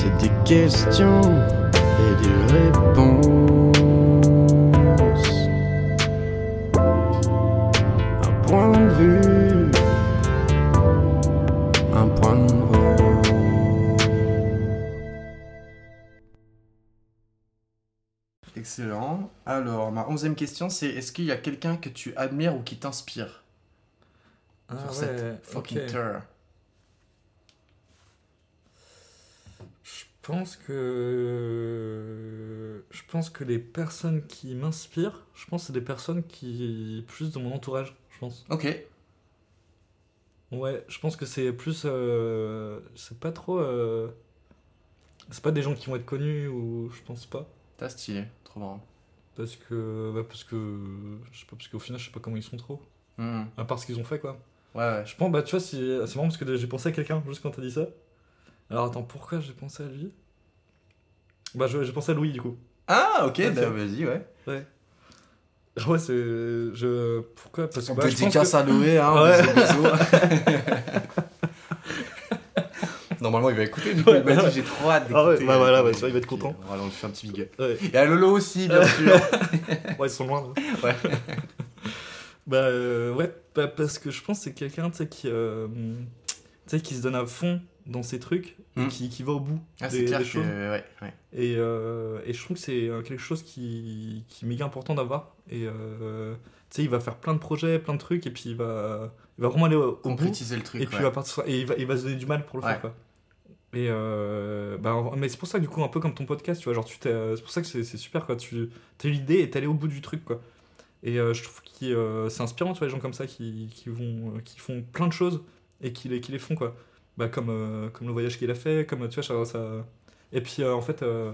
C'est des questions et des réponses. Un point de vue, un point de Excellent. Alors, ma onzième question, c'est est-ce qu'il y a quelqu'un que tu admires ou qui t'inspire? Ah sur ouais, cette fucking ok. tour Je pense que je pense que les personnes qui m'inspirent, je pense que c'est des personnes qui plus de mon entourage, je pense. Ok. Ouais, je pense que c'est plus euh, c'est pas trop euh, c'est pas des gens qui vont être connus ou je pense pas T'as stylé, trop marrant. parce que bah, parce que je sais pas parce qu'au final je sais pas comment ils sont trop Hmm. à part ce qu'ils ont fait quoi. Ouais, ouais. Je pense bah tu vois si c'est marrant parce que j'ai pensé à quelqu'un juste quand t'as dit ça. Alors attends, pourquoi j'ai pensé à lui? Bah je- j'ai pensé à Louis du coup. Ah, ok, Ok. bah, vas-y, ouais. Ouais. Ouais, c'est. Je... Pourquoi? Parce que On bah, peut je casse que... à Noé, hein. Ouais. Normalement, il va écouter, du coup, il m'a dit j'ai trop hâte d'écouter. Ah ouais, bah voilà, ouais, vois, il va être content. Voilà, on lui fait un petit big up. Ouais. Et à Lolo aussi, bien sûr. ouais, ils sont loin. là. Ouais. bah euh, ouais, bah, parce que je pense que c'est quelqu'un tu sais, qui, euh, tu sais, qui se donne à fond dans ses trucs et Mm. qui, qui va au bout Ah, des, c'est clair des que. choses. Ouais, ouais. Et, euh, et je trouve que c'est euh, quelque chose qui, qui est méga important d'avoir. Et euh, tu sais, il va faire plein de projets, plein de trucs, et puis il va, il va vraiment aller au, au bout. Le truc. Et puis ouais. il va partir- et il va, il va se donner du mal pour le faire quoi. Et euh, bah, mais c'est pour ça du coup un peu comme ton podcast, tu vois, genre tu t'es, c'est pour ça que c'est, c'est super quoi. Tu as l'idée et t'es allé au bout du truc quoi. Et je trouve que c'est inspirant, tu vois, les gens comme ça qui, qui vont, qui font plein de choses et qui les, qui les font quoi. Bah comme, euh, comme le voyage qu'il a fait, comme tu vois ça. ça... Et puis euh, en fait, euh,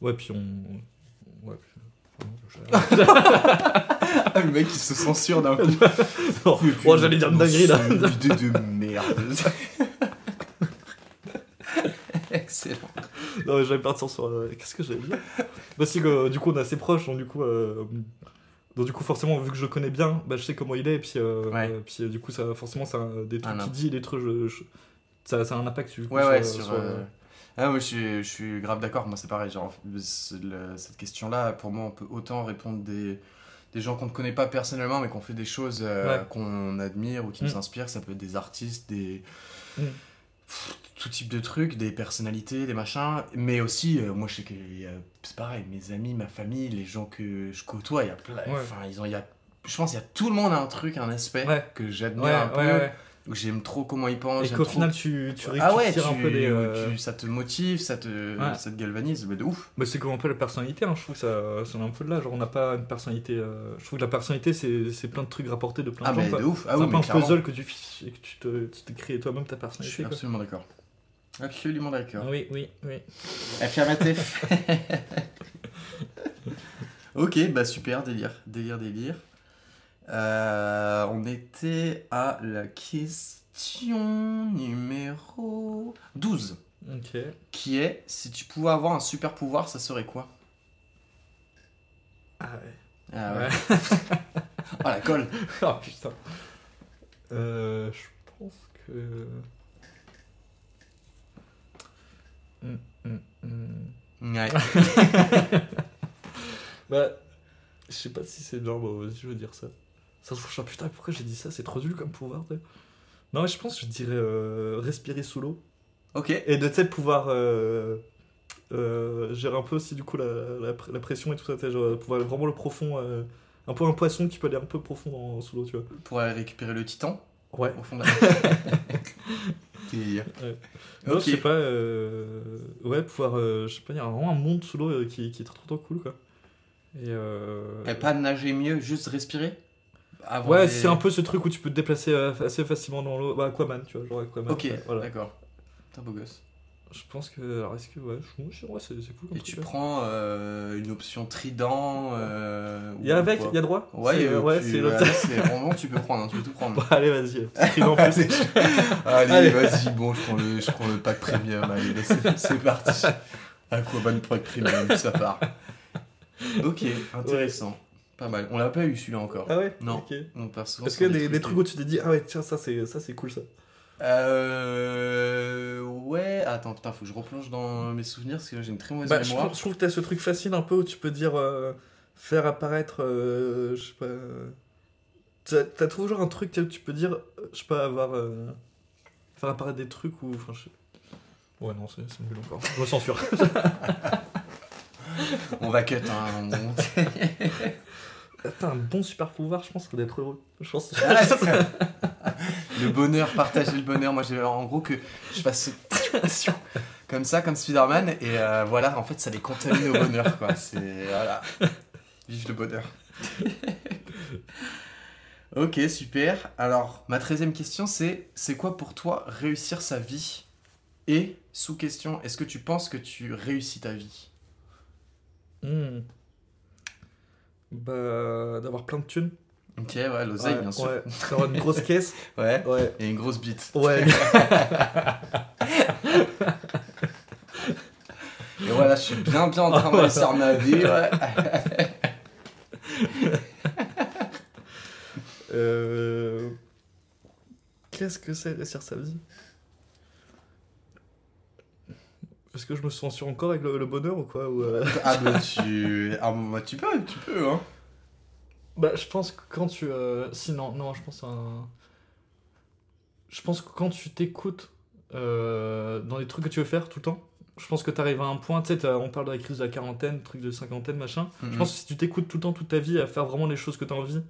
ouais puis on, ouais. puis- Ah, le mec, il se censure d'un coup. Oh, oh, j'allais dire une dinguerie là. Une idée de merde. Excellent. Non, mais j'allais partir sur. Qu'est-ce que j'allais dire? Bah, euh, du coup, on est assez proches, donc du coup. euh, Donc, du coup, forcément, vu que je le connais bien, bah, je sais comment il est, et puis, euh, Ouais. euh, puis euh, du coup, ça, forcément, ça, des trucs Ah, qu'il dit, des trucs. je- je- Ça, ça a un impact du coup, Ouais, sur, ouais, sur. sur, euh, Ah, moi, je suis, je suis grave d'accord. Moi, c'est pareil. Genre, le- cette question-là, pour moi, on peut autant répondre des, des gens qu'on ne connaît pas personnellement, mais qu'on fait des choses qu'on admire ou qui Mm. nous inspirent. Ça peut être des artistes, des. Mm. Pff, tout type de trucs, des personnalités, des machins. Mais aussi, euh, moi, je sais que il a- c'est pareil, mes amis, ma famille, les gens que je côtoie, il y a plein. Ouais. Enfin, ils ont. il Y a, je pense qu'il y a tout le monde a un truc, un aspect Ouais. que j'admire Ouais, un peu. J'aime trop comment ils pensent. Et qu'au trop final, tu, tu ah ouais, tu, un peu des. euh, tu- ça te motive, ça te, Ouais. ça te galvanise, mais de ouf. Bah, c'est comme un peu la personnalité, hein, je trouve que ça, ça vient un peu de là. Genre, on n'a pas une personnalité. euh, Je trouve que la personnalité, c'est c'est plein de trucs rapportés de plein Ah de gens. mais quoi. de ouf. Ah c'est oui, un peu mais un clairement. puzzle que tu, et que tu te, tu te crées toi-même ta Je personnalité. suis quoi. absolument d'accord. Absolument d'accord. Oui, oui, oui. Affirmatif. ok, bah super, délire, délire, délire. Euh, on était à la question numéro 12, Ok. qui est si tu pouvais avoir un super pouvoir, ça serait quoi? Ah ouais. Ah Ouais. Oh la colle oh putain. Euh, je pense que. Hum. Ouais. Bah, je sais pas si c'est genre, bah, vas-y, je veux dire ça. Ça se trouve, je putain, pourquoi j'ai dit ça? C'est trop nul comme pouvoir. tu sais. Non, mais je pense que je dirais euh, respirer sous l'eau. Ok. Et de, sais, pouvoir euh, euh, gérer un peu aussi, du coup, la, la, pr- la pression et tout ça. Genre, pouvoir vraiment le profond. un peu un poisson qui peut aller un peu profond dans- sous l'eau, tu vois. Pour aller récupérer le titan Ouais. au fond de la Délire. Non, je sais pas, ouais, pouvoir, je sais pas, il y a vraiment un monde sous l'eau qui, qui est trop, trop cool, quoi. Et euh... Et pas nager mieux, juste respirer? Avant Ouais, c'est un peu ce truc où tu peux te déplacer euh, assez facilement dans l'eau. Bah, Aquaman, tu vois, genre Aquaman. Ok, voilà. d'accord. T'es un beau gosse. Je pense que, alors est-ce que, ouais, je, je- ouais, c'est cool comme Et truc, tu prends euh, une option trident euh, Il y a avec, il y a droit Ouais, C'est- euh, ouais, tu- c'est l'autre. c'est vraiment tu peux prendre, hein, tu peux tout prendre. Bon, allez, vas-y. en plus. Allez, Allez. vas-y, bon, je prends le, je prends le pack premium, allez, c'est c'est parti. Aquaman pack premium, ça part. Ok, intéressant. Pas mal. On l'a pas eu celui-là encore. Ah ouais Non. Ok. On part souvent Est-ce qu'il y a des, des trucs où tu t'es dit, ah ouais, tiens, ça c'est ça c'est cool ça Euh. Ouais, Attends, putain, faut que je replonge dans mes souvenirs parce que j'ai une très mauvaise Bah, je, mémoire. trouve, je trouve que t'as ce truc facile un peu où tu peux dire euh, faire apparaître, euh, je sais pas. euh, T'as t'as toujours un truc où tu peux dire, je sais pas, avoir. euh, faire apparaître des trucs ou. Enfin, je sais- Ouais, non, c'est c'est nul encore. Je me censure. On va cut, hein. on- T'as un bon super pouvoir, je pense, d'être heureux. Je pense. le bonheur, partager le bonheur. Moi, j'ai en gros que je fasse ce- comme ça, comme Spider-Man, et euh, voilà, en fait, ça les contamine au bonheur, quoi. C'est. Voilà. Vive le bonheur. ok, super. Alors, ma treizième question, c'est c'est quoi pour toi réussir sa vie? Et, sous question, est-ce que tu penses que tu réussis ta vie? Hmm. Bah, d'avoir plein de thunes. Ok, ouais, l'oseille, Ouais, bien sûr. Ouais, d'avoir une grosse caisse. Ouais. Ouais. Et une grosse bite. Ouais. Et voilà, je suis bien, bien en train de réussir ma vie, ouais. Euh, Qu'est-ce que c'est réussir sa vie? Est-ce que je me sens sûr encore avec le, le bonheur ou quoi ou, euh, Ah, bah, tu. Ah, bah, tu peux, tu peux, hein. Bah, je pense que quand tu. euh, Si, non, non, je pense à un. Je pense que quand tu t'écoutes euh, dans les trucs que tu veux faire tout le temps, je pense que tu arrives à un point, tu sais, on parle de la crise de la quarantaine, truc de cinquantaine, machin. Je Mhm. pense que si tu t'écoutes tout le temps, toute ta vie, à faire vraiment les choses que tu as envie,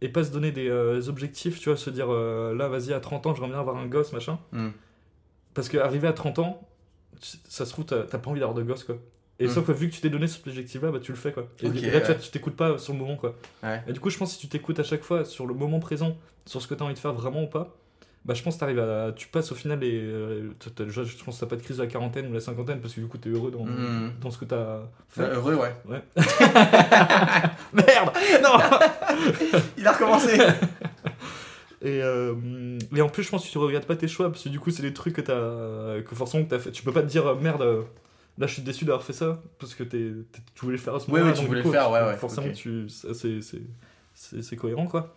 et pas se donner des objectifs, tu vois, se dire là, vas-y, à 30 ans, j'aimerais bien avoir un gosse, machin. Mhm. Parce qu'arriver à 30 ans, ça se trouve, t'as t'as pas envie d'avoir de gosse, quoi. Et Mhm. sauf que vu que tu t'es donné cet objectif-là, bah tu le fais, quoi. Et, et là, tu vois, ouais. tu t'écoutes pas sur le moment, quoi. Ouais. Et du coup, je pense que si tu t'écoutes à chaque fois sur le moment présent, sur ce que tu as envie de faire vraiment ou pas, bah je pense que t'arrives à. Tu passes au final les. euh, t'as- t'as- je pense que t'as pas de crise de la quarantaine ou la cinquantaine parce que du coup, t'es heureux dans, Mhm. dans ce que t'as fait. Euh, heureux, ouais. Ouais. Merde Non Il a recommencé et, euh, et en plus, je pense que tu regrettes pas tes choix parce que du coup, c'est des trucs que t'as. que forcément que t'as fait. Tu peux pas te dire euh, merde. euh, Là, je suis déçu d'avoir fait ça parce que t'es, t'es- tu voulais le faire à ce moment-là. ouais, tu donc voulais le faire, ouais, ouais, Forcément, tu, c'est, c'est, c'est, c'est cohérent, quoi.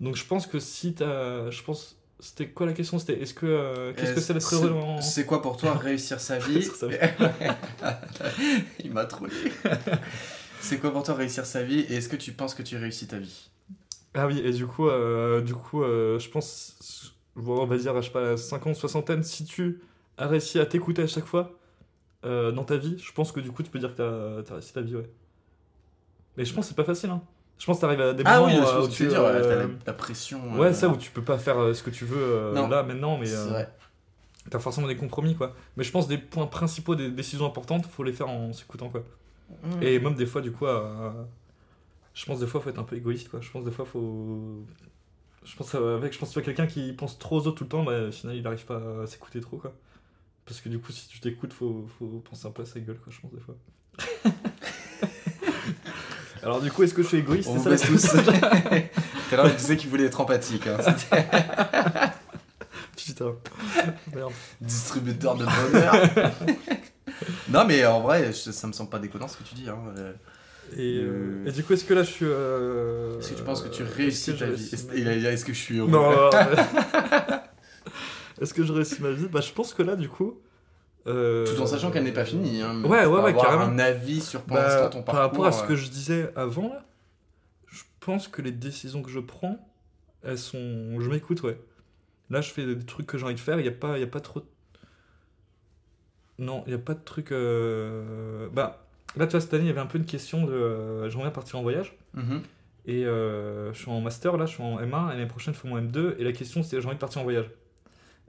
Donc, je pense que si t'as. Je pense. C'était quoi la question? C'était est-ce que. euh, qu'est-ce que c'est d'être heureux. C'est quoi pour toi réussir sa vie? Réussir sa vie. Il m'a trollé. c'est quoi pour toi réussir sa vie? Et est-ce que tu penses que tu réussis ta vie? Ah oui, et du coup, euh, du coup euh, je pense, on va dire, je sais pas, la 50, soixantaine, si tu as réussi à t'écouter à chaque fois euh, dans ta vie, je pense que du coup, tu peux dire que t'as as réussi ta vie, ouais. Mais je pense que c'est pas facile, hein. Je pense que t'arrives à des Ah moments oui, je où que tu dire, ouais, t'as la, la pression. Ouais, ça, où tu peux pas faire ce que tu veux là, maintenant, mais t'as forcément des compromis, quoi. Mais je pense des points principaux, des décisions importantes, faut les faire en s'écoutant, quoi. Mm. Et même des fois, du coup, à- je pense des fois, faut être un peu égoïste, quoi. Je pense des fois, faut. Je pense euh, avec, je pense que quelqu'un qui pense trop aux autres tout le temps, bah, au final, il n'arrive pas à s'écouter trop, quoi. Parce que du coup, si tu t'écoutes, faut, faut penser un peu à sa gueule, quoi. Je pense des fois. Alors du coup, est-ce que je suis égoïste On C'est vous ça, tous. Tout à l'heure, il disait qu'il voulait être empathique. hein. Putain. Merde. distributeur de bonheur. non, mais en vrai, je- ça me semble pas déconnant ce que tu dis. Hein. Euh. Et, euh, Euh, et du coup, est-ce que là, je suis. euh, Est-ce que tu penses que tu est-ce réussis que ta vie réussis Est-ce- ma Il a dit est-ce que je suis heureux Non, non, non. Est-ce que je réussis ma vie Bah, je pense que là, du coup. euh, Tout en sachant qu'elle n'est pas finie. Hein, mais Ouais, ouais, ouais, avoir carrément. un avis sur pour Bah, ton par parcours. rapport à ce que euh, je disais avant, là, je pense que les décisions que je prends, elles sont. Je m'écoute, ouais. Là, je fais des trucs que j'ai envie de faire, il n'y a, pas- y a pas trop. Non, il n'y a pas de trucs. euh, Bah, là, tu vois, cette année, il y avait un peu une question de. euh, J'aimerais partir en voyage. mhm. Et euh, je suis en master, là, je suis en M1, et l'année prochaine, je fais mon M2, et la question, c'est j'ai envie de partir en voyage.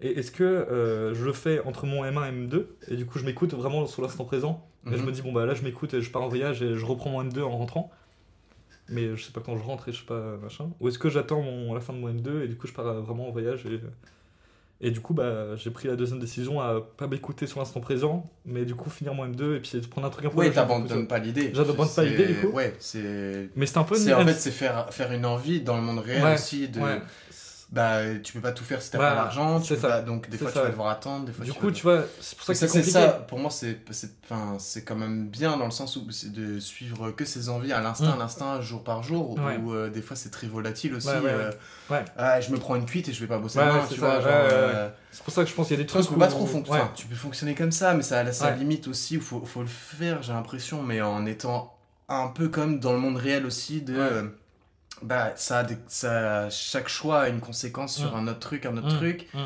Et est-ce que euh, je le fais entre mon M1 et M2, et du coup, je m'écoute vraiment sur l'instant présent, et je Mhm. me dis, bon, bah là, je m'écoute, et je pars en voyage, et je reprends mon M2 en rentrant. Mais je sais pas quand je rentre, et je sais pas, machin. Ou est-ce que j'attends mon- la fin de mon M2, et du coup, je pars vraiment en voyage, et. Et du coup, bah, j'ai pris la deuxième décision à pas m'écouter sur l'instant présent, mais du coup finir mon M2 et puis de prendre un truc un peu. Ouais, t'abandonnes pas l'idée. J'abandonne pas l'idée, du coup. Ouais, c'est. Mais c'est un peu. En fait c'est faire faire une envie dans le monde réel Ouais, aussi de. Ouais. Bah, tu peux pas tout faire si t'as Ouais, pas l'argent. c'est ça. pas- Donc, des fois, ça. tu vas devoir attendre. Des fois, Du tu coup, vas tu vois, c'est pour ça que c'est ça, pour moi, c'est c'est- enfin, c'est quand même bien dans le sens où c'est de suivre que ses envies à l'instinct, Mm. à l'instinct, jour par jour, Ouais. où euh, des fois c'est très volatile aussi. Ouais, ouais, ouais. euh, ah, je me prends une cuite et je vais pas bosser demain, tu vois. euh, C'est pour ça que je pense qu'il y a des trucs. peut pas où- trop. Enfin, tu peux fonctionner comme ça, mais ça a sa limite aussi, il faut, faut le faire, j'ai l'impression, mais en étant un peu comme dans le monde réel aussi, de. Bah, ça a des- ça, chaque choix a une conséquence sur Mm. un autre truc, un autre Mm. truc. Mm.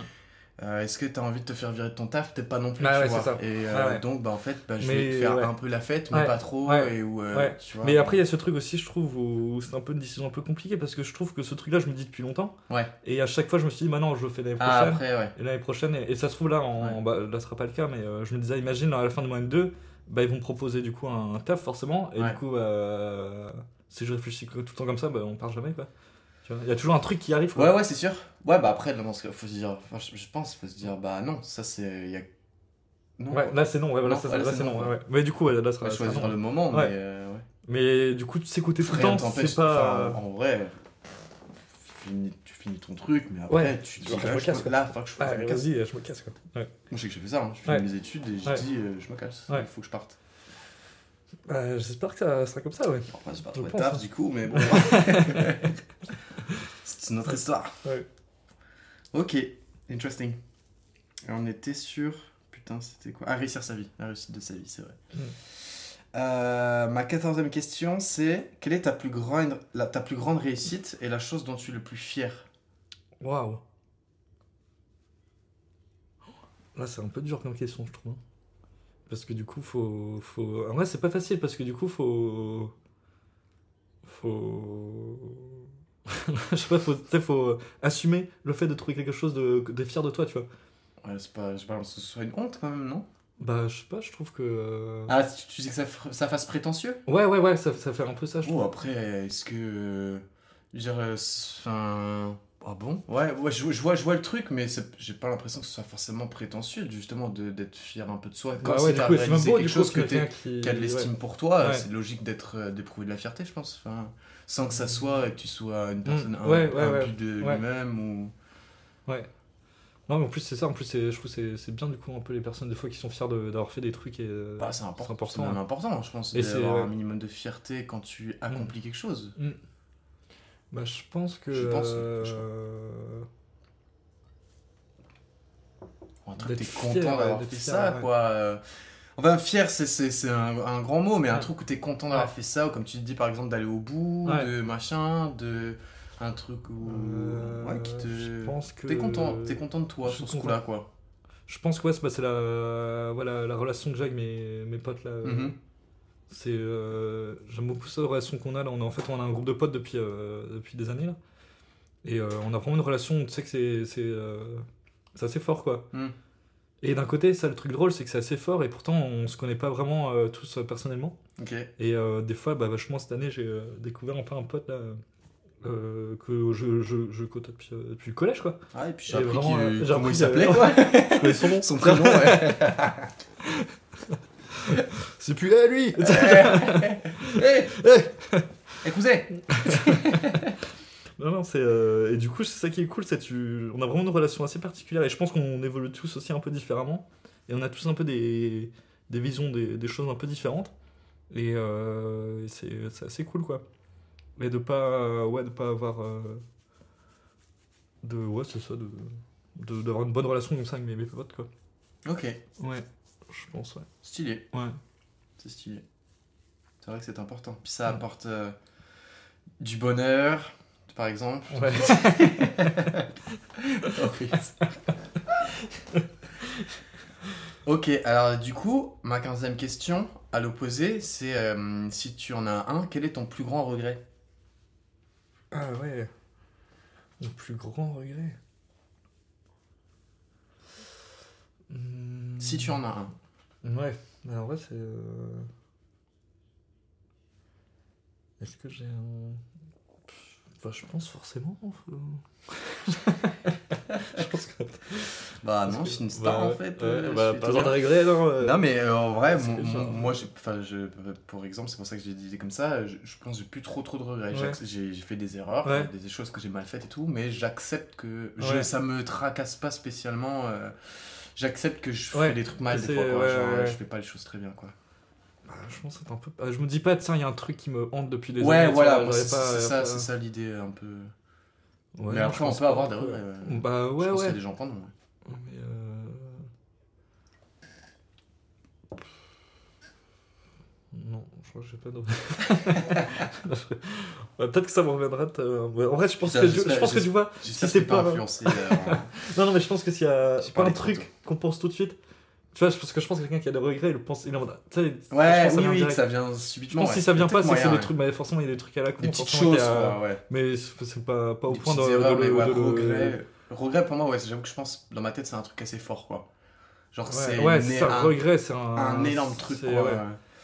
Euh, Est-ce que tu as envie de te faire virer de ton taf? Peut-être pas non plus, Bah tu ouais, vois. Et euh, ouais. donc, bah, en fait, bah, je Mais, vais faire ouais. un peu la fête, mais pas trop. Et où, euh, tu vois, Mais après, il y a ce truc aussi, je trouve, où c'est un peu une décision un peu compliquée parce que je trouve que ce truc-là, je me dis depuis longtemps. Et à chaque fois, je me suis dit, maintenant, je le fais l'année Ah, prochaine. après. Et l'année prochaine, et, et ça se trouve là, en, bah, là, ce sera pas le cas, mais je me disais, imagine, à la fin de mon M2, bah, ils vont me proposer du coup un, un taf forcément. Et du coup, euh, si je réfléchis tout le temps comme ça, bah, on part jamais quoi. Il y a toujours un truc qui arrive. Quoi. Ouais, ouais, c'est sûr. Ouais, bah après, dans ce cas, faut se dire, enfin, je je pense, faut se dire, bah non, ça c'est. y a- Non, Ouais, là c'est non, ouais, voilà, Non, ça, ouais, là, là, c'est non, non. ouais. Mais du coup, ouais, là, ça sera. choisir le moment, Ouais. mais. euh, ouais. Mais du coup, s'écouter tout le temps, c'est pas. enfin, en vrai, finis- tu finis ton truc, mais après, Ouais, tu dis, je là, me casse, là, faut que je, Ah, me casse. vas-y, je me casse quoi. Moi, je sais que j'ai fait ça, hein. je finis mes études et je dis, euh, je me casse, il faut que je parte. Bah, J'espère que ça sera comme ça, ouais. Trouvé de pense, taf hein. du coup, mais bon. C'est une autre histoire. Ouais. Ok, interesting. Et on était sur. Putain, c'était quoi? Ah, réussir sa vie. La réussite de sa vie, c'est vrai. Mm. Euh, ma quatorzième question, c'est quelle est ta plus, grande, la, ta plus grande réussite et la chose dont tu es le plus fier? Waouh. Là, c'est un peu dur comme question, je trouve. Parce que du coup, faut. faut... En vrai, c'est pas facile parce que du coup, faut. Faut. je sais pas, faut, sais, faut assumer le fait de trouver quelque chose de, fier de toi, tu vois. Ouais, c'est pas, je balance ce soit une honte quand même, non? Bah, je sais pas, je trouve que. euh, Ah, tu, tu dis que ça, ça fasse prétentieux? Ouais, ouais, ouais, ça, ça fait un peu ça, je trouve. Oh, après, est-ce que. Je veux dire, euh, enfin. Ah bon? Ouais, ouais je, je vois, je vois le truc, mais j'ai pas l'impression que ce soit forcément prétentieux, justement, d'être fier un peu de soi. Bah si ouais, du t'as réalisé quelque chose que qui. qui a de ouais. l'estime pour toi, Ouais. c'est logique d'être euh, d'éprouver de la fierté, je pense. Enfin, sans que ça soit et que tu sois une personne Mm. Ouais, un, ouais, un but de lui-même ou. Ouais. Non, mais en plus, c'est ça. En plus, je trouve que c'est- bien, du coup, un peu les personnes, des fois, qui sont fiers de- d'avoir fait des trucs. Et, euh, Bah, c'est important, c'est important, hein. important, je pense, d'avoir un minimum de fierté quand tu accomplis quelque chose. Bah, je pense que. Je pense, euh, franchement. Un truc, t'es content d'avoir fait fier, ça, ouais. quoi. euh. Enfin, fier, c'est- c'est c'est un, un grand mot, mais un truc où t'es content d'avoir Ouais. fait ça, ou comme tu te dis, par exemple, d'aller au bout, Ouais. de machin, de. Un truc où. euh, ouais, qui te. Je pense que. T'es content, t'es content de toi je sur ce coup-là, quoi. Je pense que ouais, c'est bah, c'est la, voilà, la relation que j'ai avec mes, mes potes là. euh, Mhm. C'est, euh, j'aime beaucoup cette relation qu'on a là. On a, en fait, on a un groupe de potes depuis, euh, depuis des années là. Et euh, on a vraiment une relation, tu sais que c'est, c'est, c'est assez fort quoi. Mm. Et d'un côté, ça, le truc drôle, c'est que c'est assez fort et pourtant on se connaît pas vraiment tous personnellement. Et des fois, bah, vachement cette année, j'ai découvert un peu un pote là. euh, que je, je, je côtoie depuis, depuis le collège quoi. Ah, et puis j'ai appris vraiment, euh, j'ai comment appris il s'appelait, quoi. Je connais son nom. Son prénom, ouais. C'est plus là lui Hé Eh Hé, cousin Non, non, c'est. euh, Et du coup, c'est ça qui est cool, c'est tu... on a vraiment une relation assez particulière et je pense qu'on évolue tous aussi un peu différemment. Et on a tous un peu des, des visions, des... des choses un peu différentes. Et, euh, et c'est c'est assez cool, quoi. Et de pas. Ouais, de pas avoir. euh, De. Ouais, c'est ça, de. de- D'avoir une bonne relation comme ça avec mes, mes potes, quoi. Ok, Ouais, je pense, ouais. stylé. Ouais. C'est stylé. C'est vrai que c'est important. Puis ça apporte euh, du bonheur, par exemple. Ouais. ok, alors du coup, ma quinzième question, à l'opposé, c'est euh, si tu en as un, quel est ton plus grand regret? Ah ouais. Mon plus grand regret. Si tu en as un. Ouais, mais en vrai, c'est. euh, Est-ce que j'ai un. Enfin, je pense forcément. je pense que. Bah non, je suis une star Bah, en fait. ouais, euh, bah, pas besoin de bien. regrets, non. euh. Non mais euh, en vrai, mon- que mon- moi, je, pour exemple, c'est pour ça que j'ai dit comme ça. Je, je pense que j'ai plus trop trop de regrets. Ouais. J'ai fait des erreurs, des, des choses que j'ai mal faites et tout, mais j'accepte que je, ça me tracasse pas spécialement. euh, j'accepte que je Ouais, fais des trucs mal des fois. Quoi, ouais, genre, ouais, ouais. Je fais pas les choses très bien quoi. Bah, je pense un peu. Je me dis pas, tiens, il y a un truc qui me hante depuis des ouais, années. tu voilà, c'est ça, c'est ça l'idée un peu. Ouais, mais après, on peut avoir des ouais. Bah ouais, ouais. des gens ouais. Mais Non, je crois que j'ai pas de. Je- Ouais, Peut-être que ça me reviendra. euh, ouais, En vrai, je pense, Putain, que, je, j'espère- je pense que tu vois. J'espère c'est pas pas- influencé. euh, Non, non, mais je pense que s'il y a pas un truc qu'on pense tout de suite. Tu vois, parce que je pense que quelqu'un qui a des regrets, il le pense. Il en je Ouais, ça oui, vient oui, que ça vient Je subitement. pense que si ça vient pas, c'est que c'est des trucs. bah, forcément, il y a des trucs à la con. Des petites choses, a- ouais. Mais c'est pas, pas au Des point de, erreurs, mais ouais, de le- regret. Regret pour moi, ouais, j'avoue que je pense, dans ma tête, c'est un truc assez fort, quoi. Genre, Ouais, c'est ouais, un, regret, c'est un, un énorme truc, quoi.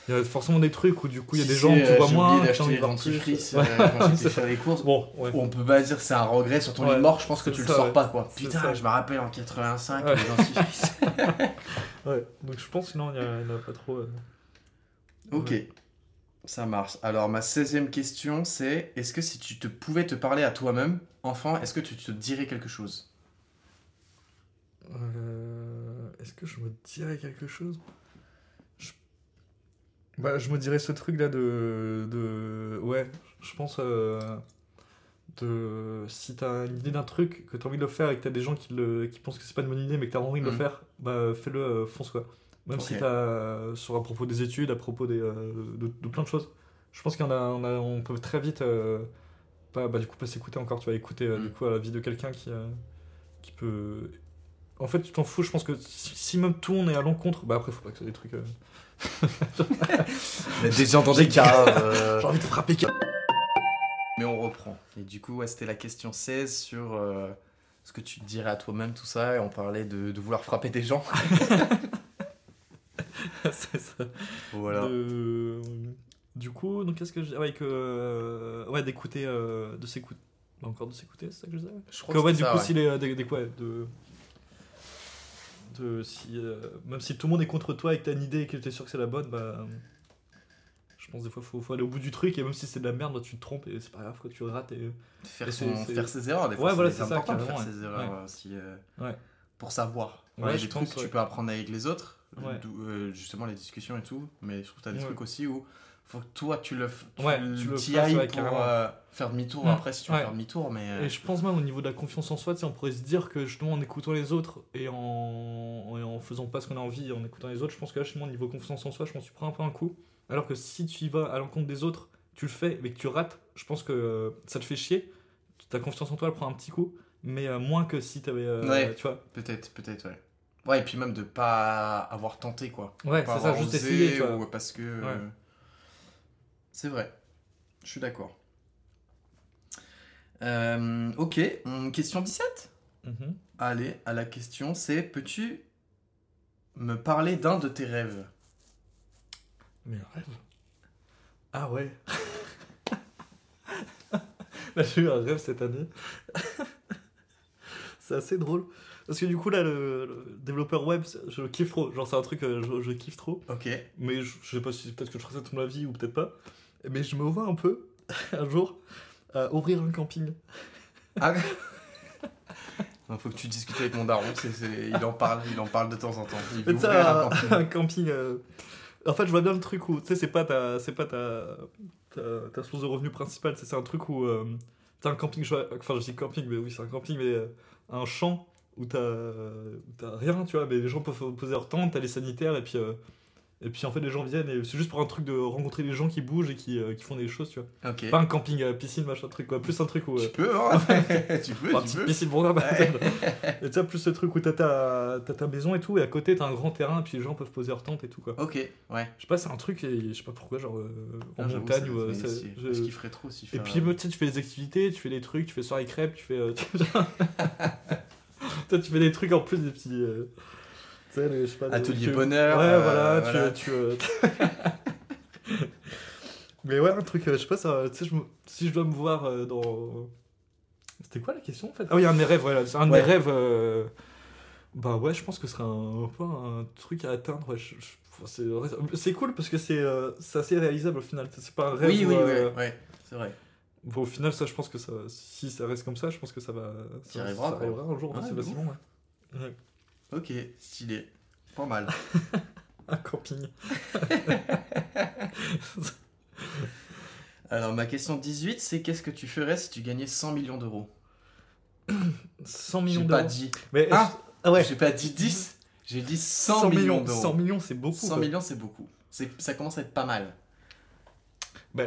Il y a forcément des trucs où du coup il y a Si des gens que tu vois moins, qui de voir plus. Ouais. euh, quand j'étais faire les courses. Bon, ouais. On peut pas dire c'est un regret sur ton lit Ouais, de mort, je pense que tu le sors pas, quoi. Putain, ça. je me rappelle en 85, Ouais. les dentifrices. Ouais, donc je pense que non, il y, a- il y en a pas trop. euh. Ok, ça marche. Alors, ma 16e question, c'est est-ce que si tu te pouvais te parler à toi-même, enfant, est-ce que tu te dirais quelque chose? Euh, Est-ce que je me dirais quelque chose? Bah, je me dirais ce truc là de. de... Ouais, je pense. euh, De... Si t'as une idée d'un truc, que t'as envie de le faire et que t'as des gens qui, le... qui pensent que c'est pas une bonne idée mais que t'as envie de le Mhm. faire, bah fais-le, euh, fonce quoi. Même si t'as. Sur à propos des études, à propos des, euh, de, de plein de choses. Je pense qu'on a, on a, on peut très vite. euh, pas, bah, du coup, pas s'écouter encore, tu vas écouter euh, Mhm. du coup à la vie de quelqu'un qui, euh, qui peut en fait, tu t'en fous. Je pense que si, si même tout on est à l'encontre, bah après, faut pas que soit des trucs. euh, Déjà entendu J'ai- euh, J'ai envie de frapper. Mais on reprend. Et du coup, ouais, c'était la question 16 sur euh, ce que tu te dirais à toi-même, tout ça. Et on parlait de, de vouloir frapper des gens. C'est ça. Voilà. De- Du coup, donc qu'est-ce que je ouais que euh, ouais d'écouter, euh, de s'écouter, encore de s'écouter, c'est ça que je disais? Je crois Que, ouais, c'est du ça, coup, ouais. est euh, des, des- quoi, de si euh, même si tout le monde est contre toi et que t'as une idée et que t'es sûr que c'est la bonne, bah euh, je pense des fois faut, faut aller au bout du truc et même si c'est de la merde, bah, tu te trompes et c'est pas grave quoi, tu rates et Faire, Et son- faire ses erreurs, des fois. Ouais, voilà, c'est important de faire ses erreurs Ouais. aussi. euh, Ouais. Pour savoir. Ouais, des trucs que tu peux apprendre avec les autres. Justement, les discussions et tout. Mais je trouve que tu as des trucs aussi où faut que toi, tu le, tu Ouais, tu le fasses, ailles ouais, pour euh, faire demi-tour Mm. après si tu veux Ouais. faire demi-tour. Mais euh, Et je pense même au niveau de la confiance en soi, on pourrait se dire que justement en écoutant les autres et en, et en faisant pas ce qu'on a envie, en écoutant les autres, je pense que là, chez moi, au niveau confiance en soi, je pense que tu prends un peu un coup. Alors que si tu y vas à l'encontre des autres, tu le fais, mais que tu rates, je pense que euh, ça te fait chier. Ta confiance en toi, elle prend un petit coup, mais euh, moins que si t'avais. Ouais. Tu vois peut-être, peut-être, ouais. Ouais, et puis même de pas avoir tenté, quoi. Ouais, c'est ça, juste essayer, tu vois. ou parce que. C'est vrai. Je suis d'accord. Euh, ok, hum, question 17 Mhm. Allez, à la question, c'est peux-tu me parler d'un de tes rêves? Mais un rêve? Ah ouais Là, j'ai eu un rêve cette année. c'est assez drôle. Parce que du coup, là, le, le développeur web, je le kiffe trop. Genre, c'est un truc, euh, je, je kiffe trop. Ok. Mais je, je sais pas si peut-être que je ferai ça toute ma vie ou peut-être pas. Mais je me vois un peu, un jour, à ouvrir un camping. Ah. Il faut que tu discutes avec mon daron, il en parle, il en parle de temps en temps. Il veut ouvrir un camping. un camping. euh, En fait, je vois bien le truc où, tu sais, c'est pas ta, pas ta, ta, ta source de revenus principale. C'est un truc où euh, t'as un camping. je Enfin, je dis camping, mais oui, c'est un camping, mais euh, un champ où t'as, rien, tu vois. Mais les gens peuvent poser leur tente, t'as les sanitaires, et puis, euh, et puis en fait, les gens viennent. Et c'est juste pour un truc de rencontrer des gens qui bougent et qui, euh, qui font des choses, tu vois. Pas un camping à piscine, machin truc, quoi. Plus un truc où. euh, Tu peux, hein Tu peux, Enfin, tu petite peux. piscine pour Ouais. Et tu sais, plus ce truc où t'as ta, t'as ta maison et tout, et à côté t'as un grand terrain, et puis les gens peuvent poser leur tente et tout, quoi. Ok, ouais. Je sais pas, c'est un truc, et je sais pas pourquoi, genre euh, en Ah, montagne ça- ou. euh, si- je- Je kifferais trop si Et puis, tu sais, tu fais des activités, tu fais des trucs, tu fais soirée crêpes, tu fais. euh, Toi, tu fais des trucs en plus des petits. euh, tu sais, les- je sais pas. Atelier tu- bonheur, Ouais, euh, voilà, voilà. tu. tu euh, Mais ouais, un truc, euh, je sais pas, ça, je si je dois me voir euh, dans. C'était quoi la question en fait? Ah oui, un de mes rêves, voilà. C'est un de Ouais. mes rêves. euh, Bah ouais, je pense que ce serait un, un peu un truc à atteindre. ouais, je- je- C'est c'est cool parce que c'est euh, c'est assez réalisable au final. C'est pas un rêve. Oui, où, oui, euh, ouais, ouais, c'est vrai. bon, au final, ça, je pense que ça, si ça reste comme ça, je pense que ça va. Ça, arrivera un jour, Ouais, assez de facilement. Ouais. Ok, stylé. Pas mal. Un camping. Alors, ma question 18, c'est qu'est-ce que tu ferais si tu gagnais 100 millions d'euros 100 J'ai millions pas d'euros. dit. Mais Ah ah ouais. J'ai pas dit 10, j'ai dit 100, millions d'euros. 100 millions, c'est beaucoup. 100 quoi. millions, c'est beaucoup. C'est- Ça commence à être pas mal. Bah,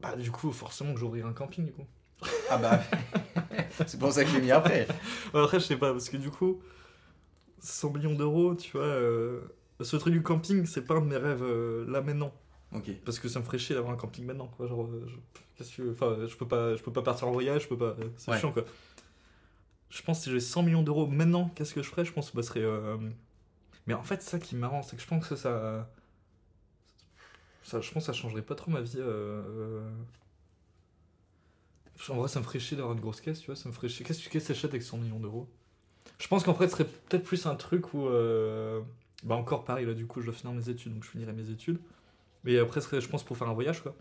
bah, du coup, forcément que j'ouvrirai un camping du coup. Ah bah, c'est pour ça que je l'ai mis après. Après, je sais pas, parce que du coup, 100 millions d'euros, tu vois, euh, ce truc du camping, c'est pas un de mes rêves euh, là maintenant. Ok. Parce que ça me ferait chier d'avoir un camping maintenant, quoi. Genre, euh, je, que, enfin, je peux pas, je peux pas partir en voyage, je peux pas, euh, c'est Ouais. chiant, quoi. Je pense que si j'ai 100 millions d'euros maintenant, qu'est-ce que je ferais? Je pense que bah, ce serait. Mais en fait, ça qui est marrant, c'est que je pense que ça. ça je pense que ça changerait pas trop ma vie. euh, En vrai, ça me ferait chier d'avoir une grosse caisse, tu vois. Ça me ferait chier. Qu'est-ce que tu t'achètes avec 100 millions d'euros? Je pense qu'en fait, ce serait peut-être plus un truc où. euh, Bah, encore pareil, là, du coup, je dois finir mes études, donc je finirai mes études. Mais après, ce serait, je pense, pour faire un voyage, quoi.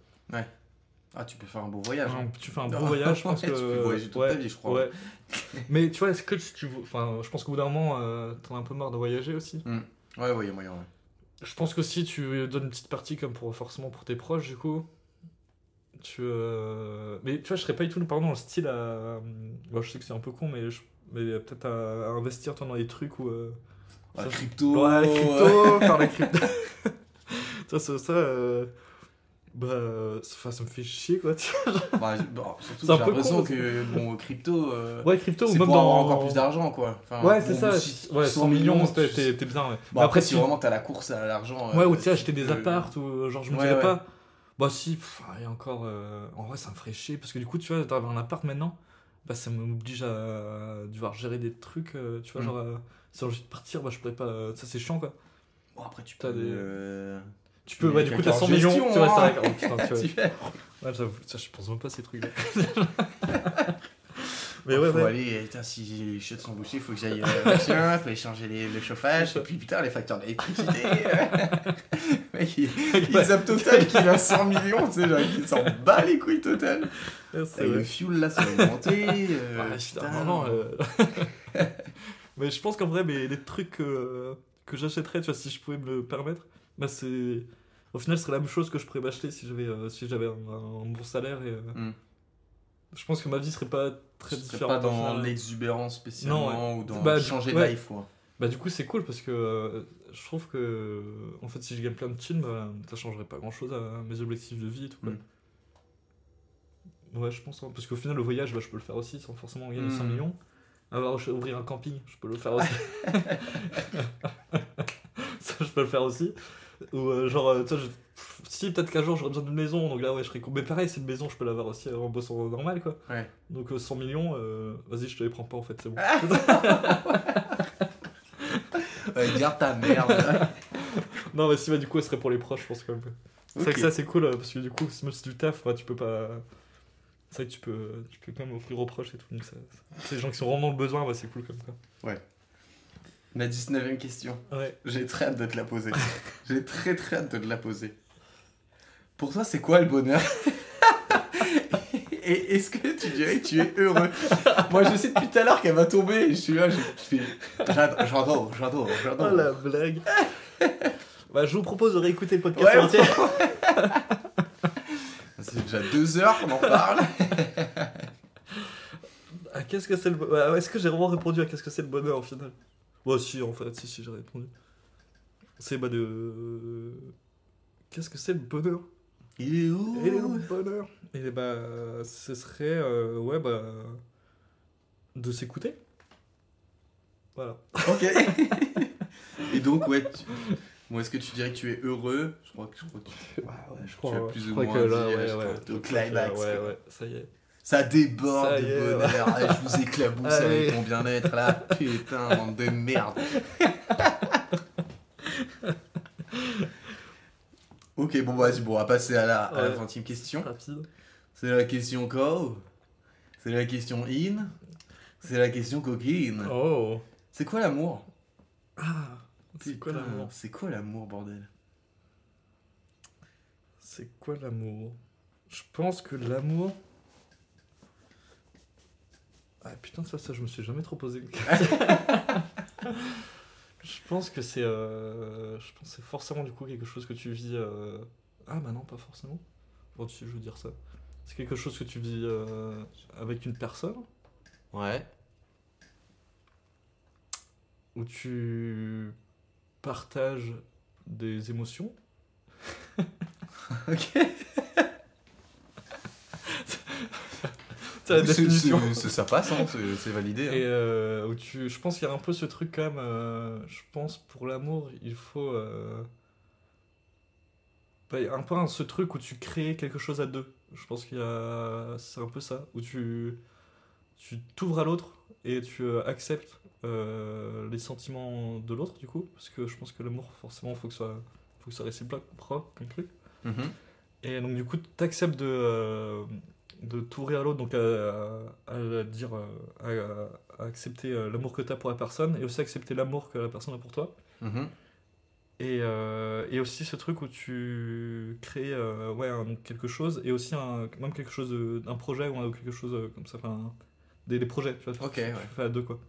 Ah, tu peux faire un beau voyage. Hein. tu fais un beau voyage, je pense Ouais, que. tu peux voyager toute ouais, ta vie, je crois. ouais. Mais tu vois, est-ce que tu. Enfin, je pense qu'au bout d'un moment, euh, t'en as un peu marre de voyager aussi. Ouais, ouais, a moyen, ouais. Je pense que si tu donnes une petite partie comme pour forcément pour tes proches, du coup. Tu. euh, Mais tu vois, je serais pas du tout pardon, le style à. Bon, je sais que c'est un peu con, mais, je... mais peut-être à... à investir toi, dans des trucs où. euh, Ça- crypto. Ouais, la crypto, faire la crypto. ça, ça, ça, euh, bah, ça, ça me fait chier, quoi. tu vois. Bah, bon, surtout que j'ai l'impression que bon, crypto, euh, Ouais, crypto, ou c'est même pour dans. avoir encore plus d'argent, quoi. Enfin, Ouais, bon, c'est ça. si- ouais, 100 millions, t'es t'es- t'es bien. Ouais. Bon, Mais après, si tu- vraiment t'as la course à l'argent. Ouais, euh, ou tu sais, acheter des apparts, ou genre, je me dirais pas. Bah, si, pff, et encore. En vrai, ça me ferait chier. Parce que du coup, tu vois, d'avoir un appart maintenant, bah, ça m'oblige à devoir gérer des trucs. euh, tu vois, Mm. genre, euh, si j'ai envie de partir, bah, je pourrais pas. euh, Ça, c'est chiant, quoi. Bon, après, tu peux. des- euh, Tu peux, ouais, du coup, t'as en 100 millions. gestion, Tu vois, hein. que- oh, putain, tu vois. tu fais. Ouais, j'avoue, ça, je pense même pas à ces trucs-là. Mais ouais, faut ouais. aller, eh, putain, si les chiottes sont bouchées, faut que j'aille euh, machin, faut aller changer les, le chauffage, et puis putain, les facteurs d'électricité. Mec, il, il zappe total qu'il a 100 millions, tu sais, genre, il s'en bat les couilles total. Et le fuel là, ça va augmenter. euh, Ouais, putain. putain, non, non, euh, mais je pense qu'en vrai, mais les trucs euh, que j'achèterais, tu vois, si je pouvais me le permettre, bah c'est. Au final, ce serait la même chose que je pourrais m'acheter si j'avais euh, si j'avais un, un bon salaire. Et, euh, Mm. Je pense que ma vie serait pas très Je différente. pas dans l'exubérance spécialement Non, ou dans Bah, changer ouais. de life. Bah, du coup, c'est cool parce que euh, je trouve que. En fait, si je gagne plein de thunes, bah, ça changerait pas grand chose à mes objectifs de vie et tout. quoi. Mm. Ouais, je pense. hein, parce qu'au final, le voyage, bah, je peux le faire aussi sans forcément gagner Mm. 100 millions. Avoir, ouvrir un camping, je peux le faire aussi. ça, je peux le faire aussi. Ou euh, genre, euh, tu vois, je- si peut-être qu'un jour j'aurais besoin d'une maison, donc là, ouais, je serais con. Mais pareil, cette maison, je peux l'avoir aussi en bossant normal, quoi. Ouais. Donc euh, 100 millions, euh, vas-y, je te les prends pas en fait, c'est bon. Ouais, garde ta merde. non, mais si, bah, du coup, ce serait pour les proches, je pense quand même. C'est vrai Ok. que ça, c'est cool, parce que du coup, même si tu taffes, ouais, tu peux pas. C'est vrai que tu peux, tu peux quand même offrir aux proches et tout. Donc, ça, ça- les gens qui sont vraiment le besoin, bah, c'est cool comme ça. La 19ème question. Ouais. J'ai très hâte de te la poser. J'ai très très hâte de te la poser. Pour toi, c'est quoi le bonheur? Et est-ce que tu dirais que tu es heureux? Moi, je sais depuis tout à l'heure qu'elle va tomber. Je suis là, je, fais. J'adore, j'adore, j'adore. Oh la blague Bah, je vous propose de réécouter le podcast Ouais, entier. C'est déjà deux heures qu'on en parle. Qu'est-ce que c'est le bonheur Est-ce que j'ai vraiment répondu à qu'est-ce que c'est le bonheur au final? Moi, si, en fait, si, si, j'ai répondu. C'est bah de. Qu'est-ce que c'est le bonheur? Il est où? Et le bonheur? Et bah, ce serait. euh, ouais, bah. De s'écouter. Voilà. Ok. Et donc, ouais. Tu... Bon, est-ce que tu dirais que tu es heureux? Je crois que, je crois que tu... Ouais, ouais, je Tu crois, as ouais. plus Je ou crois moins que là, dit, ouais, je ouais. crois, au climax, Ouais, quoi. ouais, ça y est. Ça déborde Ça de est, ouais. bonheur. Je vous éclabousse Allez. avec mon bien-être là. Putain, bande de merde. ok, bon, vas-y, bon, on va passer à la, à la Ouais. 20 question. C'est la question co. C'est la question in. C'est la question coquine. Oh C'est quoi l'amour? Ah C'est quoi l'amour? C'est quoi l'amour, bordel? C'est quoi l'amour? Je pense que l'amour. Ah putain, ça, ça, je me suis jamais trop posé. une question. je pense que c'est. euh, Je pense que c'est forcément du coup quelque chose que tu vis. euh, Ah bah non, pas forcément. Bon, si je veux dire ça. C'est quelque chose que tu vis euh, avec une personne Ouais. où tu partages des émotions. Ok. C'est- Ça passe, hein, c'est validé. hein. Et euh, où tu, je pense qu'il y a un peu ce truc quand même. euh, je pense pour l'amour, il faut. euh, bah, il y a un peu ce truc où tu crées quelque chose à deux. Je pense qu'il y a. C'est un peu ça. Où tu. Tu t'ouvres à l'autre et tu euh, acceptes les sentiments de l'autre, du coup. Parce que je pense que l'amour, forcément, faut que ça faut que ça réciproque comme truc. Mhm. Et donc du coup, tu acceptes de, de t'ouvrir à l'autre, donc à, dire, euh, à, à accepter euh, l'amour que tu as pour la personne, et aussi accepter l'amour que la personne a pour toi. Mhm. Et, euh, et aussi ce truc où tu crées euh, ouais, un- quelque chose, et aussi un, même quelque chose, de- un projet ou un- quelque chose euh, comme ça, des, des projets, tu vois, Ok, tu, tu ouais. fais à deux quoi.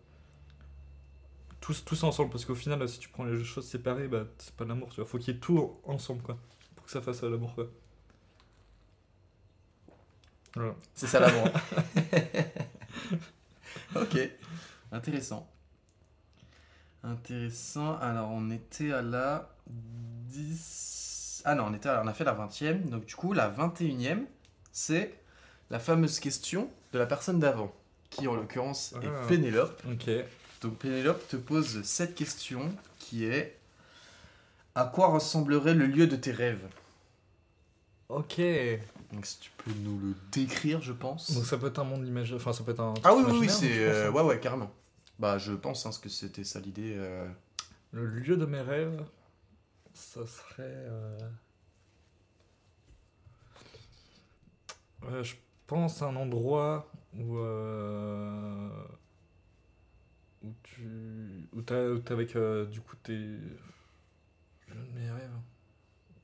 Tous, tous ensemble, parce qu'au final, si tu prends les choses séparées, bah, c'est pas de l'amour, tu vois. Faut qu'il y ait tout ensemble, quoi, pour que ça fasse l'amour, quoi. Voilà. C'est ça l'amour. ok. Intéressant. Intéressant. Alors, on était à la 10. Ah non, on, était à- on a fait la 20e. Donc, du coup, la 21e, c'est la fameuse question de la personne d'avant, qui en l'occurrence Ah. est Pénélope. Ok. Donc, Pénélope te pose cette question qui est À quoi ressemblerait le lieu de tes rêves? Ok. Donc, si tu peux nous le décrire, je pense. Donc ça peut être un monde imaginaire, enfin ça peut être un. Ah oui, oui, oui, c'est. euh, hein. ouais, ouais, carrément. Bah, je pense hein, parce que c'était ça l'idée. euh. Le lieu de mes rêves, ça serait. euh, euh, je pense à un endroit où. euh, Où tu. Où t'as avec euh, du coup tes. Le lieu de mes rêves.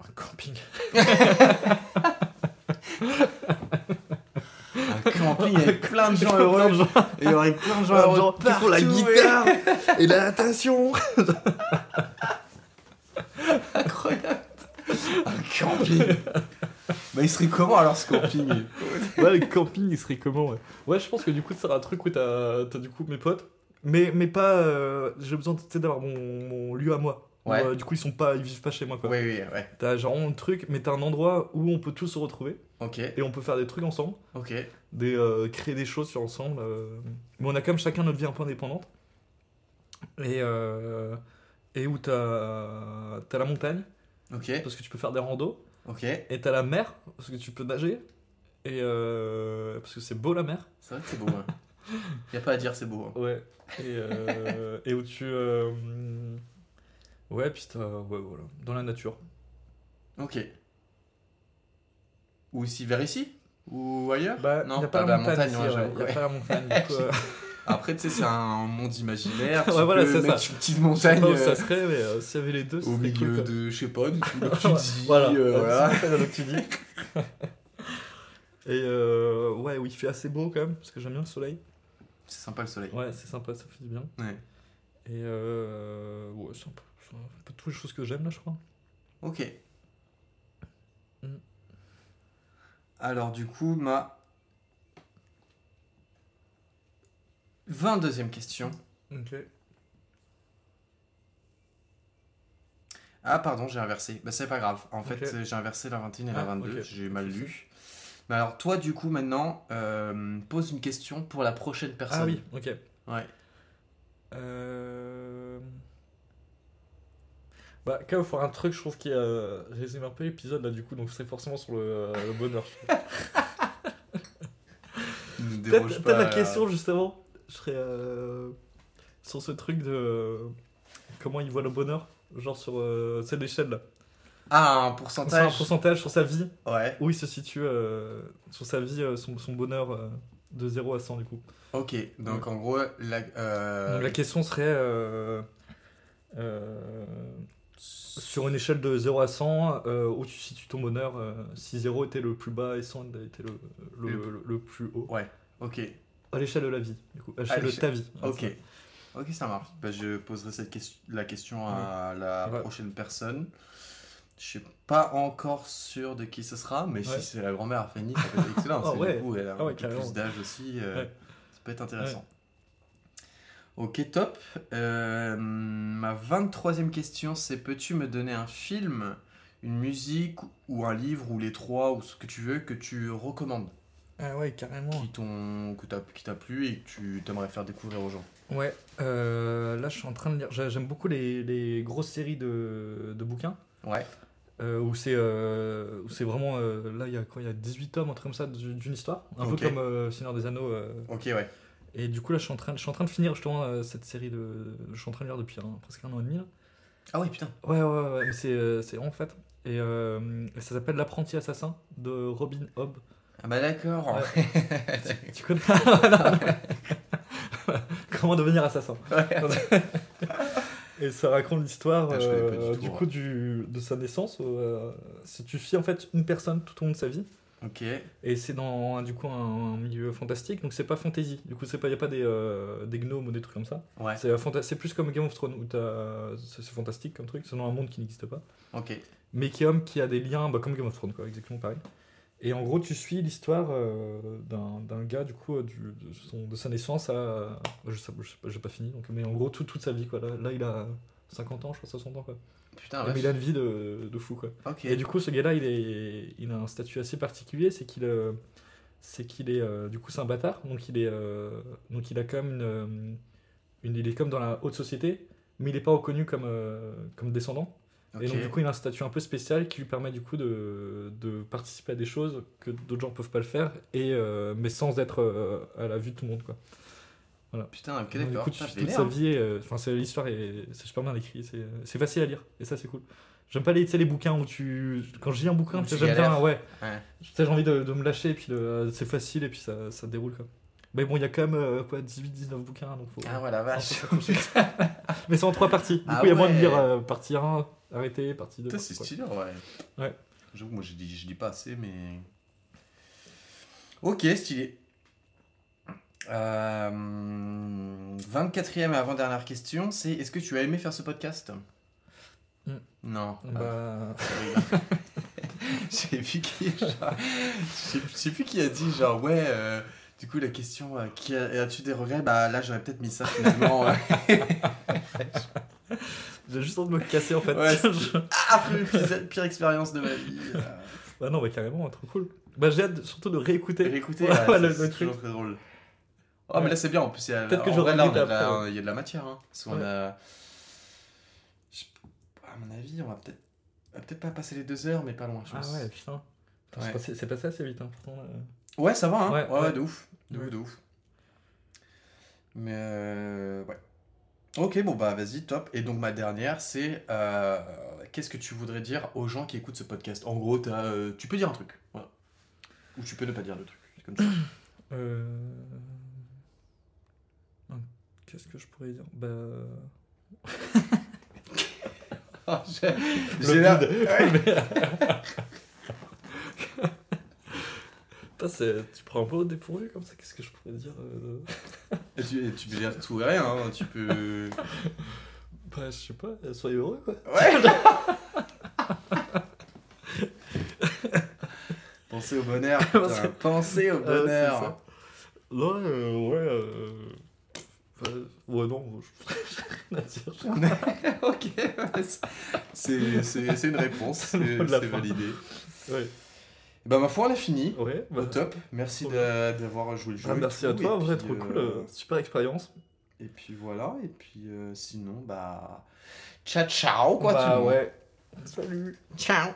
Un camping. Un camping avec plein de gens Plein heureux. de gens- Et il y aurait plein de gens heureux. gens qui font la guitare et la natation. Incroyable. Un camping. bah, il serait comment alors ce camping? Ouais, le camping, il serait comment ouais. ouais, je pense que du coup, ça sera un truc où t'as as du coup mes potes. Mais, mais pas. euh, J'ai besoin tu sais, d'avoir mon, mon lieu à moi. Où, euh, du coup, ils sont pas, ils vivent pas chez moi quoi. Oui, oui, ouais. T'as genre un truc, mais t'as un endroit où on peut tous se retrouver Ok, et on peut faire des trucs ensemble, ok. des, euh, créer des choses sur ensemble. euh, Mais on a quand même chacun notre vie un peu indépendante. Et, euh, et où t'as as la montagne, Ok, parce que tu peux faire des randos. ok. Et t'as la mer, parce que tu peux nager. Et euh, parce que c'est beau la mer. C'est vrai que c'est beau. Hein. Y a pas à dire, c'est beau. hein. Ouais. Et, euh, et où tu. euh, Ouais, puis. Ouais, voilà. Dans la nature. Ok. Ou ici, vers ici? Ou ailleurs? Bah, Non, y a pas pas, la montagne. montagne, ici, ouais, ouais, j'avoue, y a pas la montagne. euh, Après, tu sais, c'est un monde imaginaire. Tu Ouais, voilà, peux c'est mettre ça. une petite je sais montagne pas où euh, ça serait, mais euh, s'il y avait les deux, au milieu cool, de, je sais pas, de Loctudie. Voilà, euh, voilà. la Loctudie. Et euh, ouais, où il fait assez beau quand même, parce que j'aime bien le soleil. C'est sympa le soleil. Ouais, c'est sympa, ça fait du bien. Ouais. Et ouais, un peu, toutes les choses que j'aime là, je crois. Ok. Mm. Alors du coup, ma 22e question. Ok. Ah pardon, j'ai inversé. Bah c'est pas grave. En fait, j'ai inversé la 21 et la Ah, 22. ok. J'ai mal lu. Mais alors toi, du coup, maintenant, euh, pose une question pour la prochaine personne. Ah oui, ok. Ouais. Euh... Bah, quand faut un truc, je trouve, qui euh, résume un peu l'épisode là, du coup, donc c'est forcément sur le, euh, le bonheur. Peut-être la question, justement, je serais euh, sur ce truc de euh, comment il voit le bonheur, genre sur euh, cette échelle là. Ah, un Sur un pourcentage. pourcentage sur sa vie, Ouais. où il se situe euh, sur sa vie, euh, son, son bonheur. euh. De 0 à 100 du coup. Ok, donc en gros, la, euh, Donc la question serait euh, euh, sur une échelle de 0 à 100, euh, où tu situes ton bonheur euh, si 0 était le plus bas et 100 était le, le, Le- le- le plus haut. Ouais, ok, À l'échelle de la vie, du coup. À l'échelle de ta vie. ok. Ok, ça marche. Bah, je poserai cette question, la question à la Ouais. prochaine personne. Je suis pas encore sûr de qui ce sera, mais Ouais. si c'est la grand-mère à Fanny, ça peut être excellent. C'est ouais. du coup, elle a un Ah peu plus d'âge aussi. euh. Ça peut être intéressant. Ok, top. Euh, ma 23e question, c'est peux-tu me donner un film, une musique ou un livre ou les trois ou ce que tu veux que tu recommandes? Ah ouais, carrément. qui t'ont que t'as qui t'a plu et que tu aimerais faire découvrir aux gens? Ouais, euh, là je suis en train de lire. j'ai- J'aime beaucoup les, les grosses séries de, de bouquins. Ouais. euh, où c'est euh, où c'est vraiment. euh, là, il y, a quoi, il y a 18 tomes, un truc comme ça, d'une histoire. Un peu comme Seigneur des Anneaux. Ok, ouais. Et du coup, là, je suis en train, je suis en train de finir justement euh, cette série de. Je suis en train de lire depuis un- presque un an et demi. Là. Ah ouais, putain. Ouais, ouais, ouais, mais c'est euh, c'est en fait. Et euh, et ça s'appelle L'apprenti assassin de Robin Hobb. Ah bah d'accord. Tu connais Voilà. Comment devenir assassin Ouais. Et ça raconte l'histoire Ah, connais du tout, du ouais. coup du, de sa naissance. Tu suis en fait une personne tout au long de sa vie. Ok. Et c'est dans du coup un, un milieu fantastique, donc c'est pas fantasy. Du coup, c'est pas y a pas des, euh, des gnomes ou des trucs comme ça. Ouais. C'est euh, c'est plus comme Game of Thrones où c'est fantastique comme truc. C'est dans un monde qui n'existe pas, Ok. mais qui, homme, qui a des liens, bah, comme Game of Thrones, quoi, exactement pareil. Et en gros, tu suis l'histoire euh, d'un d'un gars du coup du, de, son- de sa naissance à je sais, je sais pas, j'ai pas fini donc mais en gros tout- toute sa vie quoi. Là, là, il a 50 ans, je crois 60 ans quoi. Putain, mais il a une vie de, de fou quoi. Ok. Et du coup, ce gars-là, il, est, il a un statut assez particulier, c'est qu'il euh, c'est qu'il est, euh, du coup, c'est un bâtard, donc il est, euh, donc il a comme une, une, il est comme dans la haute société, mais il n'est pas reconnu comme, euh, comme descendant. Ok. Et donc du coup, il a un statut un peu spécial qui lui permet du coup de, de participer à des choses que d'autres gens peuvent pas le faire, et mais sans être à la vue de tout le monde quoi. Putain, ok, d'accord. coup, tu- Putain, toute sa vie, euh, enfin, c'est l'histoire est, c'est super bien écrit, c'est, c'est facile à lire, et ça c'est cool. J'aime pas les, les bouquins où tu, quand je lis un bouquin, j'aime bien, ouais. Ouais. Tu sais, j'ai envie de, de me lâcher, et puis de- c'est facile, et puis ça, ça déroule quoi. Mais bon, il y a quand même euh, quoi, 18-19 bouquins, donc faut. Ah ouais, la vache. Mais c'est en trois parties. Du Ah coup, il y a moins de lire euh, partie 1, arrêter, partie 2. Putain, c'est stylé, ouais. Ouais. J'avoue, moi, je dis, je dis pas assez, mais. Ok, stylé. Euh, 24e et avant-dernière question, c'est est-ce que tu as aimé faire ce podcast Hmm. Non. Ah, Bah, je sais plus qui, genre, je sais- plus qui a dit genre ouais. euh, du coup, la question, euh, qui a- as-tu des regrets? Bah là, j'aurais peut-être mis ça finalement. euh. j'ai juste envie de me casser en fait. Ouais, ah, pire, pire expérience de ma vie. euh. bah non, mais carrément, trop cool. Bah j'ai hâte de- surtout de réécouter. Réécouter, Ouais, le- truc. très drôle. Oh, mais là, c'est bien, en plus, il y a, Peut-être que vrai, là, on envie a de la- d'après, il y a de la matière. Hein, parce a. je- À mon avis, on va peut-être pas passer les deux heures, mais pas loin, je Ah ouais, putain. C'est Ouais. passé- assez vite, hein, pourtant. euh. Ouais, ça va, hein. Ouais, Ouais, de ouf. De Ouais. ouf, de ouf. Mais euh, ouais. Ok, bon, bah vas-y, top. Et donc, ma dernière, c'est euh, qu'est-ce que tu voudrais dire aux gens qui écoutent ce podcast? En gros, euh, tu peux dire un truc. Voilà. Ou tu peux ne pas dire le truc. Comme veux. Euh... Qu'est-ce que je pourrais dire? Bah. Ah, j'ai- Le j'ai la- vide. Ouais. Putain, c'est- tu prends un peu au dépourvu comme ça, qu'est-ce que je pourrais dire euh, Et tu, tu peux dire tout et rien, hein. tu peux. Bah, je sais pas, euh, soyez heureux quoi. Ouais Pensez au bonheur, putain. Pensez- au c'est bonheur. ça. Non, euh, ouais. Euh... bah, ouais, non, je rien à dire. ok, ouais, c'est c'est- c'est une réponse, C'est validé. Ouais, Bah ma foi, on a fini. ouais bah, Au top, merci d'avoir joué le jeu. bah, et merci tout, à toi, vrai, trop euh, cool. euh, super expérience. Et puis voilà, et puis euh, sinon, bah. Ciao ciao quoi bah tout le monde. ouais. Salut. Ciao